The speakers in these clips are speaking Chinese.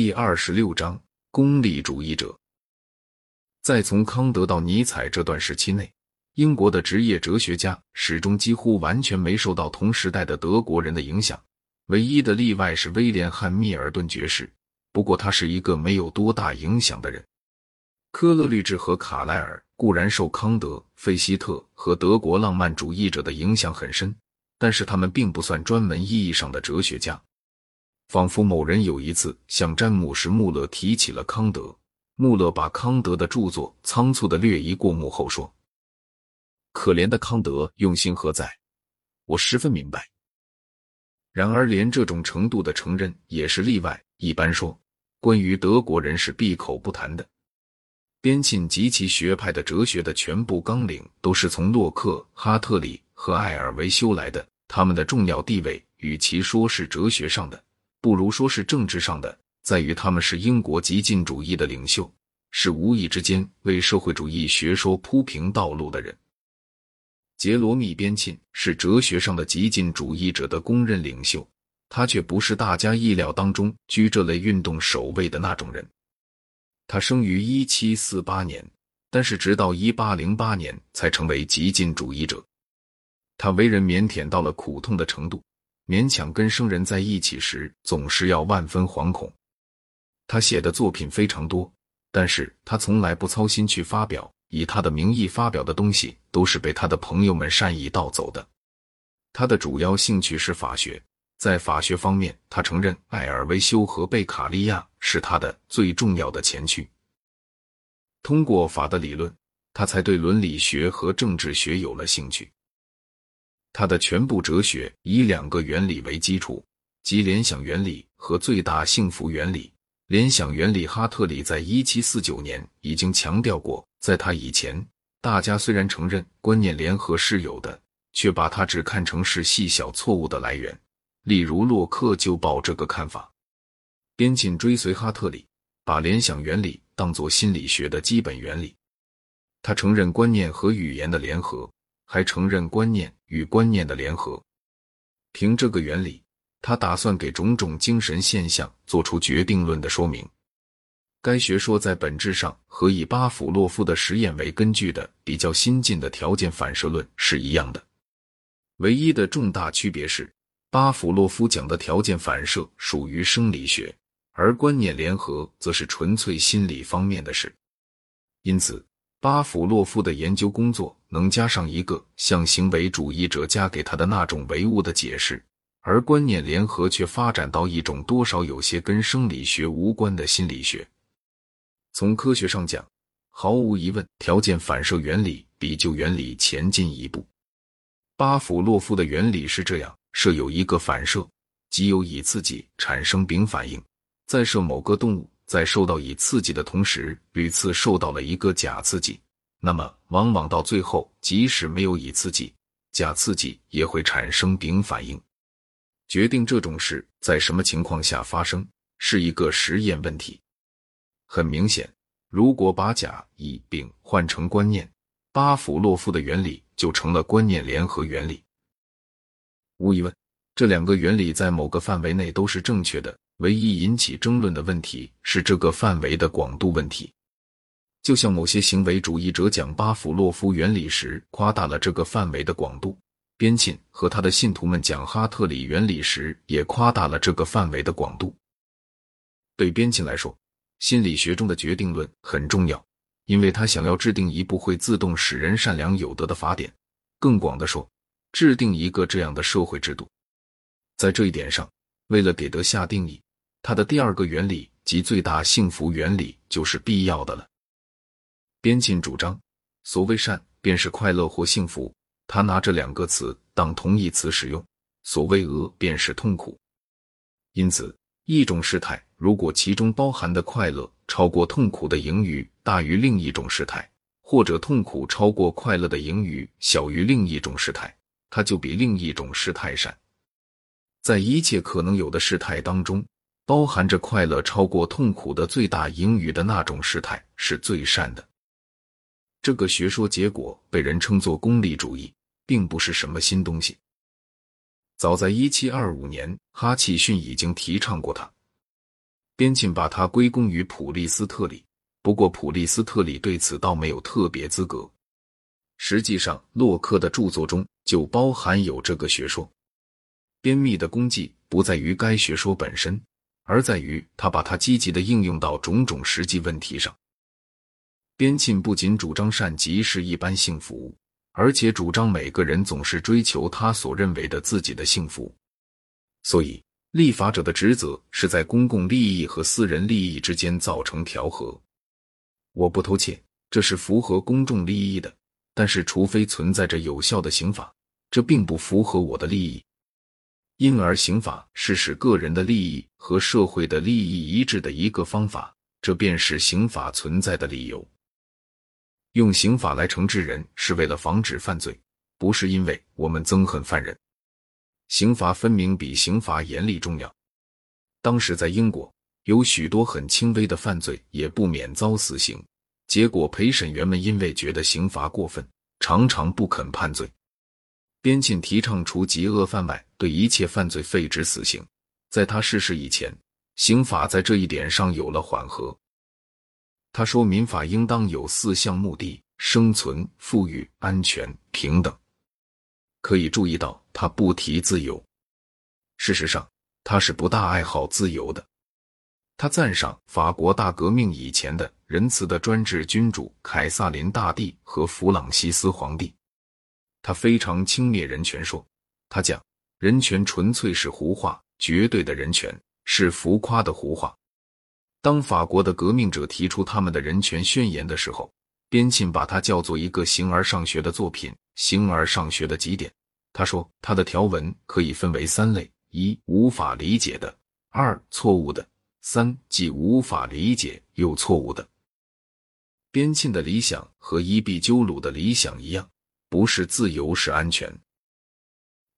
第二十六章功利主义者。在从康德到尼采这段时期内，英国的职业哲学家始终几乎完全没受到同时代的德国人的影响，唯一的例外是威廉·汉密尔顿爵士。不过，他是一个没有多大影响的人。科勒律治和卡莱尔固然受康德、费希特和德国浪漫主义者的影响很深，但是他们并不算专门意义上的哲学家。仿佛某人有一次向詹姆士·穆勒提起了康德，穆勒把康德的著作仓促的略移过目后说：“可怜的康德，用心何在？我十分明白。”然而，连这种程度的承认也是例外。一般说，关于德国人是闭口不谈的。边沁及其学派的哲学的全部纲领都是从洛克、哈特里和艾尔维修来的。他们的重要地位，与其说是哲学上的。不如说是政治上的，在于他们是英国激进主义的领袖，是无意之间为社会主义学说铺平道路的人。杰罗密·边沁是哲学上的激进主义者的公认领袖，他却不是大家意料当中居这类运动首位的那种人。他生于一七四八年，但是直到一八零八年才成为激进主义者。他为人腼腆到了苦痛的程度。勉强跟生人在一起时，总是要万分惶恐。他写的作品非常多，但是他从来不操心去发表。以他的名义发表的东西，都是被他的朋友们善意盗走的。他的主要兴趣是法学，在法学方面，他承认艾尔维修和贝卡利亚是他的最重要的前驱。通过法的理论，他才对伦理学和政治学有了兴趣。他的全部哲学以两个原理为基础，即联想原理和最大幸福原理。联想原理，哈特里在一七四九年已经强调过。在他以前，大家虽然承认观念联合是有的，却把它只看成是细小错误的来源。例如，洛克就抱这个看法。边沁追随哈特里，把联想原理当作心理学的基本原理。他承认观念和语言的联合。还承认观念与观念的联合。凭这个原理，他打算给种种精神现象做出决定论的说明。该学说在本质上和以巴甫洛夫的实验为根据的比较新进的条件反射论是一样的。唯一的重大区别是，巴甫洛夫讲的条件反射属于生理学，而观念联合则是纯粹心理方面的事。因此。巴甫洛夫的研究工作能加上一个像行为主义者加给他的那种唯物的解释，而观念联合却发展到一种多少有些跟生理学无关的心理学。从科学上讲，毫无疑问，条件反射原理比旧原理前进一步。巴甫洛夫的原理是这样：设有一个反射，即有以刺激产生丙反应，再设某个动物。在受到乙刺激的同时，屡次受到了一个假刺激，那么往往到最后，即使没有乙刺激，假刺激也会产生丙反应。决定这种事在什么情况下发生，是一个实验问题。很明显，如果把甲、乙、丙换成观念，巴甫洛夫的原理就成了观念联合原理。无疑问，这两个原理在某个范围内都是正确的。唯一引起争论的问题是这个范围的广度问题。就像某些行为主义者讲巴甫洛夫原理时夸大了这个范围的广度，边沁和他的信徒们讲哈特里原理时也夸大了这个范围的广度。对边沁来说，心理学中的决定论很重要，因为他想要制定一部会自动使人善良有德的法典。更广的说，制定一个这样的社会制度。在这一点上，为了给德下定义。他的第二个原理即最大幸福原理就是必要的了。边沁主张，所谓善便是快乐或幸福，他拿这两个词当同义词使用；所谓恶便是痛苦。因此，一种事态如果其中包含的快乐超过痛苦的盈余大于另一种事态，或者痛苦超过快乐的盈余小于另一种事态，它就比另一种事态善。在一切可能有的事态当中。包含着快乐超过痛苦的最大盈余的那种事态是最善的。这个学说结果被人称作功利主义，并不是什么新东西。早在一七二五年，哈契逊已经提倡过它。边沁把它归功于普利斯特里，不过普利斯特里对此倒没有特别资格。实际上，洛克的著作中就包含有这个学说。边密的功绩不在于该学说本身，而在于他把它积极的应用到种种实际问题上。边沁不仅主张善即是一般幸福，而且主张每个人总是追求他所认为的自己的幸福。所以，立法者的职责是在公共利益和私人利益之间造成调和。我不偷窃，这是符合公众利益的。但是，除非存在着有效的刑法，这并不符合我的利益。因而，刑法是使个人的利益和社会的利益一致的一个方法，这便是刑法存在的理由。用刑法来惩治人，是为了防止犯罪，不是因为我们憎恨犯人。刑罚分明比刑罚严厉重要。当时在英国，有许多很轻微的犯罪也不免遭死刑，结果陪审员们因为觉得刑罚过分，常常不肯判罪。边沁提倡除极恶犯外，对一切犯罪废止死刑。在他逝世以前，刑法在这一点上有了缓和。他说，民法应当有四项目的：生存、富裕、安全、平等。可以注意到，他不提自由。事实上，他是不大爱好自由的。他赞赏法国大革命以前的仁慈的专制君主凯撒林大帝和弗朗西斯皇帝。他非常轻蔑人权，说他讲人权纯粹是胡话，绝对的人权是浮夸的胡话。当法国的革命者提出他们的人权宣言的时候，边沁把它叫做一个形而上学的作品。形而上学的几点，他说他的条文可以分为三类：一、无法理解的；二、错误的；三、既无法理解又错误的。边沁的理想和伊壁鸠鲁的理想一样，不是自由，是安全。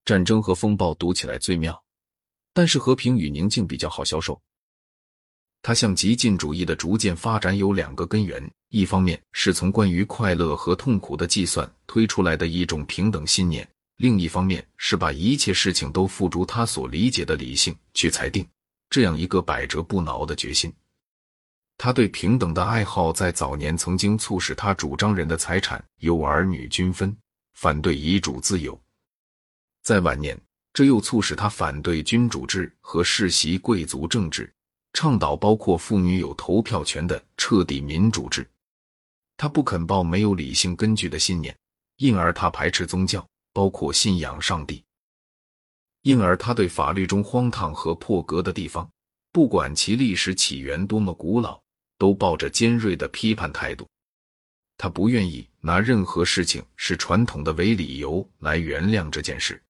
战争和风暴读起来最妙，但是和平与宁静比较好销售。他向极进主义的逐渐发展有两个根源：一方面是从关于快乐和痛苦的计算推出来的一种平等信念；另一方面是把一切事情都付诸他所理解的理性去裁定，这样一个百折不挠的决心。他对平等的爱好在早年曾经促使他主张人的财产由儿女均分，反对遗嘱自由；在晚年，这又促使他反对君主制和世袭贵族政治。倡导包括妇女有投票权的彻底民主制，他不肯抱没有理性根据的信念，因而他排斥宗教，包括信仰上帝。因而他对法律中荒唐和破格的地方，不管其历史起源多么古老，都抱着尖锐的批判态度。他不愿意拿任何事情是传统的为理由来原谅这件事。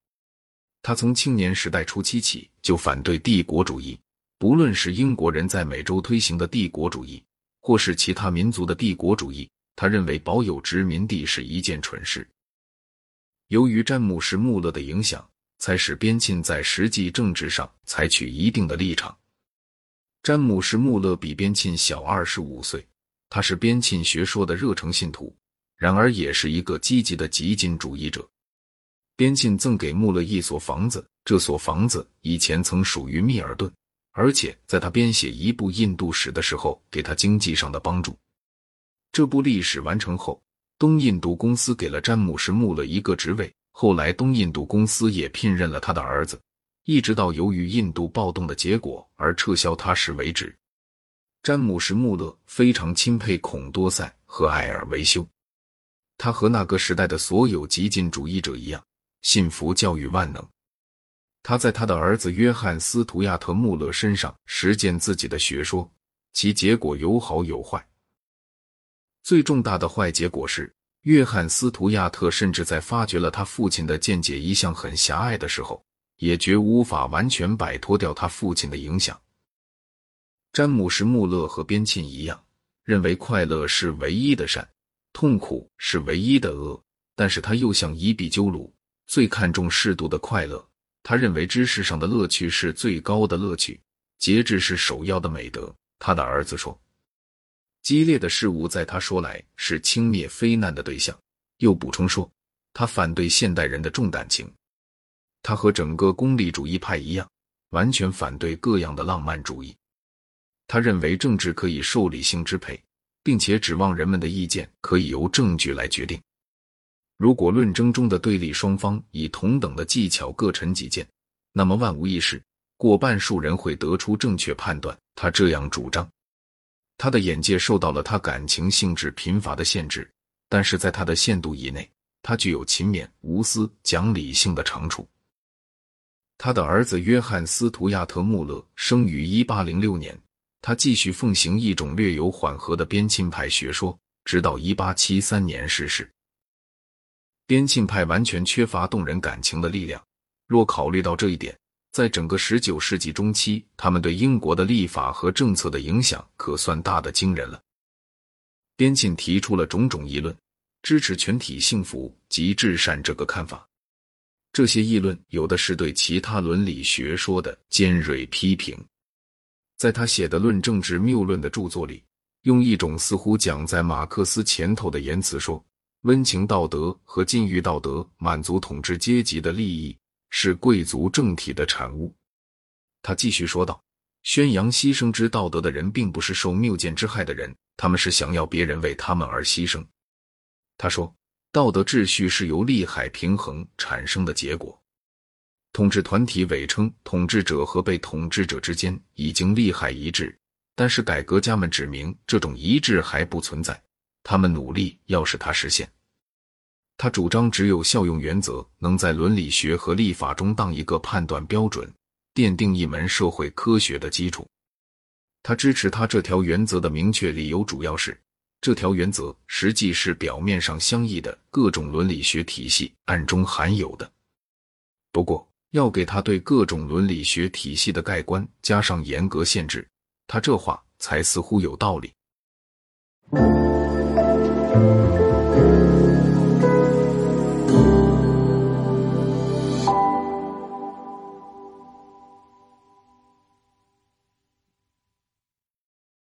他从青年时代初期起就反对帝国主义。不论是英国人在美洲推行的帝国主义，或是其他民族的帝国主义，他认为保有殖民地是一件蠢事。由于詹姆士·穆勒的影响，才使边沁在实际政治上采取一定的立场。詹姆士·穆勒比边沁小二十五岁，他是边沁学说的热诚信徒，然而也是一个积极的激进主义者。边沁赠给穆勒一所房子，这所房子以前曾属于密尔顿。而且在他编写一部印度史的时候，给他经济上的帮助。这部历史完成后，东印度公司给了詹姆士·穆勒一个职位。后来，东印度公司也聘任了他的儿子，一直到由于印度暴动的结果而撤销他时为止。詹姆士·穆勒非常钦佩孔多塞和艾尔维修，他和那个时代的所有激进主义者一样，信服教育万能。他在他的儿子约翰·斯图亚特·穆勒身上实践自己的学说，其结果有好有坏。最重大的坏结果是，约翰·斯图亚特甚至在发掘了他父亲的见解一向很狭隘的时候，也绝无法完全摆脱掉他父亲的影响。詹姆士·穆勒和边沁一样，认为快乐是唯一的善，痛苦是唯一的恶，但是他又像伊壁鸠鲁，最看重适度的快乐。他认为知识上的乐趣是最高的乐趣，节制是首要的美德。他的儿子说：“激烈的事物在他说来是轻蔑非难的对象。”又补充说：“他反对现代人的重感情。他和整个功利主义派一样，完全反对各样的浪漫主义。他认为政治可以受理性支配，并且指望人们的意见可以由证据来决定。如果论争中的对立双方以同等的技巧各陈己见，那么万无一失，过半数人会得出正确判断。他这样主张。他的眼界受到了他感情性质贫乏的限制，但是在他的限度以内，他具有勤勉、无私、讲理性的长处。他的儿子约翰·斯图亚特·穆勒生于一八零六年。他继续奉行一种略有缓和的边沁派学说，直到一八七三年逝世。边沁派完全缺乏动人感情的力量。若考虑到这一点，在整个十九世纪中期，他们对英国的立法和政策的影响可算大的惊人了。边沁提出了种种议论，支持全体幸福及至善这个看法。这些议论有的是对其他伦理学说的尖锐批评。在他写的《论政治谬论》的著作里，用一种似乎讲在马克思前头的言辞说：“温情道德和禁欲道德满足统治阶级的利益，是贵族政体的产物。”他继续说道：“宣扬牺牲之道德的人，并不是受谬见之害的人，他们是想要别人为他们而牺牲。”他说：“道德秩序是由利害平衡产生的结果。”统治团体伪称统治者和被统治者之间已经利害一致，但是改革家们指明这种一致还不存在。他们努力要使它实现。他主张只有效用原则能在伦理学和立法中当一个判断标准，奠定一门社会科学的基础。他支持他这条原则的明确理由主要是，这条原则实际是表面上相异的各种伦理学体系暗中含有的。不过。要给他对各种伦理学体系的盖棺加上严格限制，他这话才似乎有道理。